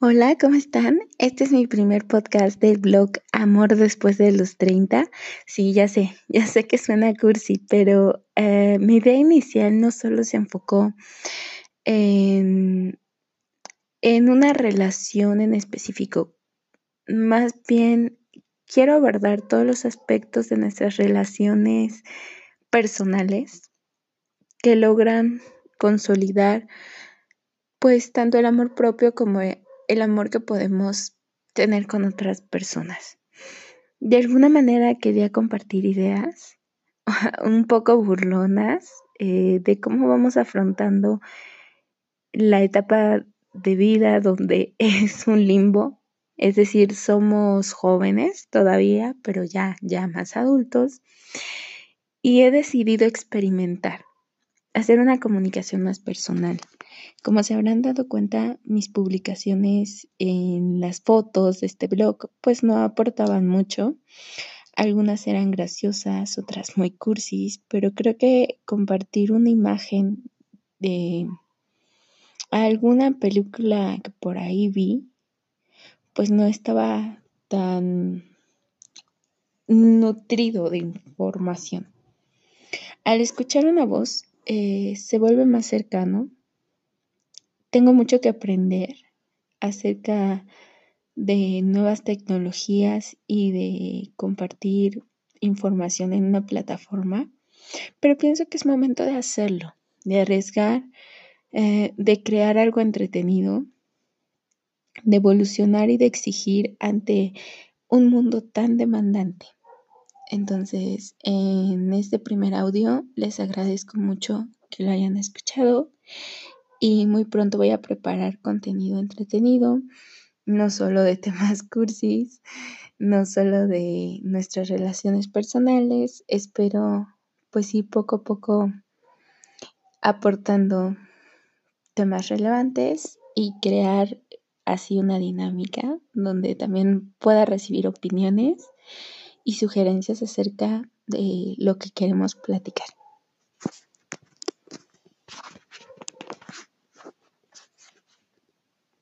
Hola, ¿cómo están? Este es mi primer podcast del blog Amor después de los 30. Sí, ya sé, ya sé que suena cursi, pero eh, mi idea inicial no solo se enfocó en, en una relación en específico, más bien quiero abordar todos los aspectos de nuestras relaciones personales que logran consolidar pues tanto el amor propio como el amor que podemos tener con otras personas. De alguna manera quería compartir ideas un poco burlonas eh, de cómo vamos afrontando la etapa de vida donde es un limbo, es decir, somos jóvenes todavía, pero ya, ya más adultos, y he decidido experimentar, hacer una comunicación más personal. Como se habrán dado cuenta, mis publicaciones en las fotos de este blog pues no aportaban mucho. Algunas eran graciosas, otras muy cursis, pero creo que compartir una imagen de alguna película que por ahí vi, pues no estaba tan nutrido de información. Al escuchar una voz, eh, se vuelve más cercano tengo mucho que aprender acerca de nuevas tecnologías y de compartir información en una plataforma, pero pienso que es momento de hacerlo, de arriesgar, eh, de crear algo entretenido, de evolucionar y de exigir ante un mundo tan demandante. Entonces, en este primer audio les agradezco mucho que lo hayan escuchado y muy pronto voy a preparar contenido entretenido, no solo de temas cursis, no solo de nuestras relaciones personales, espero pues sí poco a poco aportando temas relevantes y crear así una dinámica donde también pueda recibir opiniones y sugerencias acerca de lo que queremos platicar.